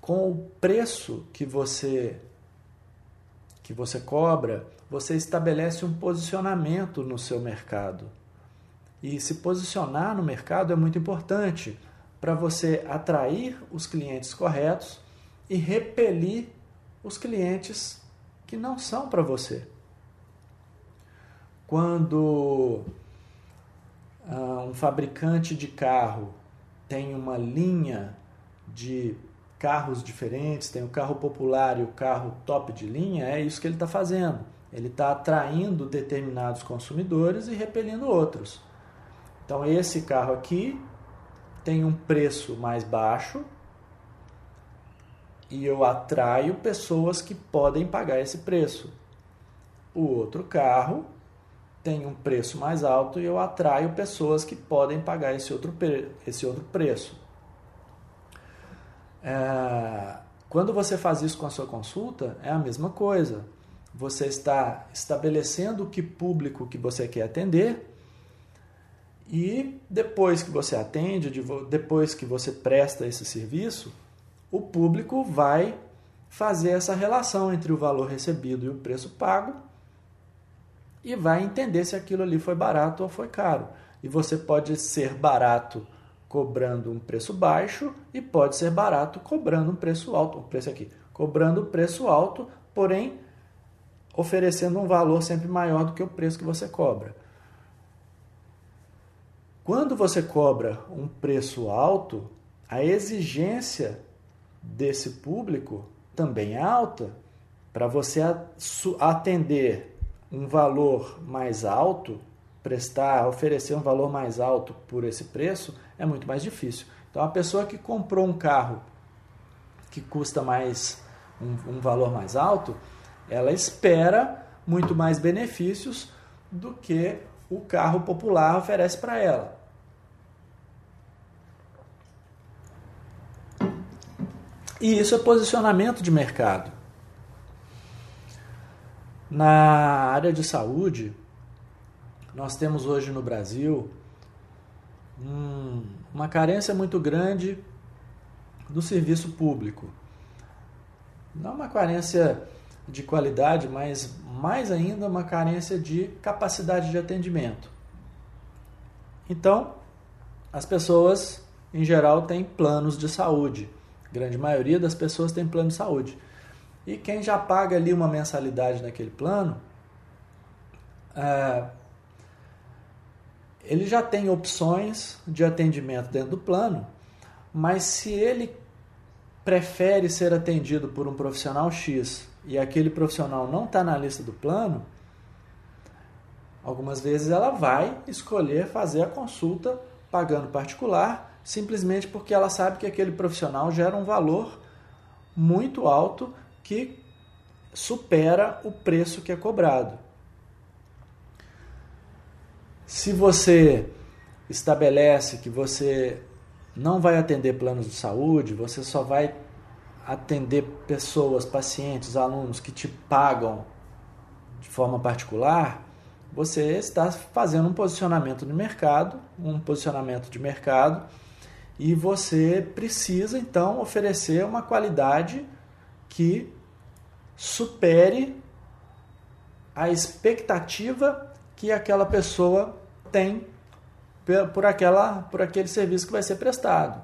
com o preço que você que você cobra, você estabelece um posicionamento no seu mercado. E se posicionar no mercado é muito importante para você atrair os clientes corretos e repelir os clientes que não são para você. Quando ah, um fabricante de carro tem uma linha de carros diferentes, tem o carro popular e o carro top de linha, é isso que ele está fazendo. Ele está atraindo determinados consumidores e repelindo outros. Então, esse carro aqui tem um preço mais baixo e eu atraio pessoas que podem pagar esse preço. O outro carro tem um preço mais alto e eu atraio pessoas que podem pagar esse outro, esse outro preço. É, quando você faz isso com a sua consulta, é a mesma coisa. Você está estabelecendo que público que você quer atender e depois que você atende, depois que você presta esse serviço, o público vai fazer essa relação entre o valor recebido e o preço pago e vai entender se aquilo ali foi barato ou foi caro. E você pode ser barato cobrando um preço baixo e pode ser barato cobrando um preço alto, o preço aqui, cobrando preço alto, porém oferecendo um valor sempre maior do que o preço que você cobra. Quando você cobra um preço alto, a exigência desse público também é alta. Para você atender um valor mais alto, prestar, oferecer um valor mais alto por esse preço, é muito mais difícil. Então, a pessoa que comprou um carro que custa mais um, um valor mais alto, ela espera muito mais benefícios do que o carro popular oferece para ela. E isso é posicionamento de mercado. Na área de saúde, nós temos hoje no Brasil um, uma carência muito grande do serviço público. Não uma carência de qualidade, mas mais ainda uma carência de capacidade de atendimento. Então, as pessoas, em geral, têm planos de saúde. A grande maioria das pessoas tem plano de saúde. E quem já paga ali uma mensalidade naquele plano, é, ele já tem opções de atendimento dentro do plano, mas se ele prefere ser atendido por um profissional X e aquele profissional não está na lista do plano, algumas vezes ela vai escolher fazer a consulta pagando particular, simplesmente porque ela sabe que aquele profissional gera um valor muito alto que supera o preço que é cobrado. Se você estabelece que você não vai atender planos de saúde, você só vai atender pessoas, pacientes, alunos que te pagam de forma particular, você está fazendo um posicionamento no mercado, um posicionamento de mercado, e você precisa então oferecer uma qualidade que supere a expectativa que aquela pessoa tem por, aquela, por aquele serviço que vai ser prestado.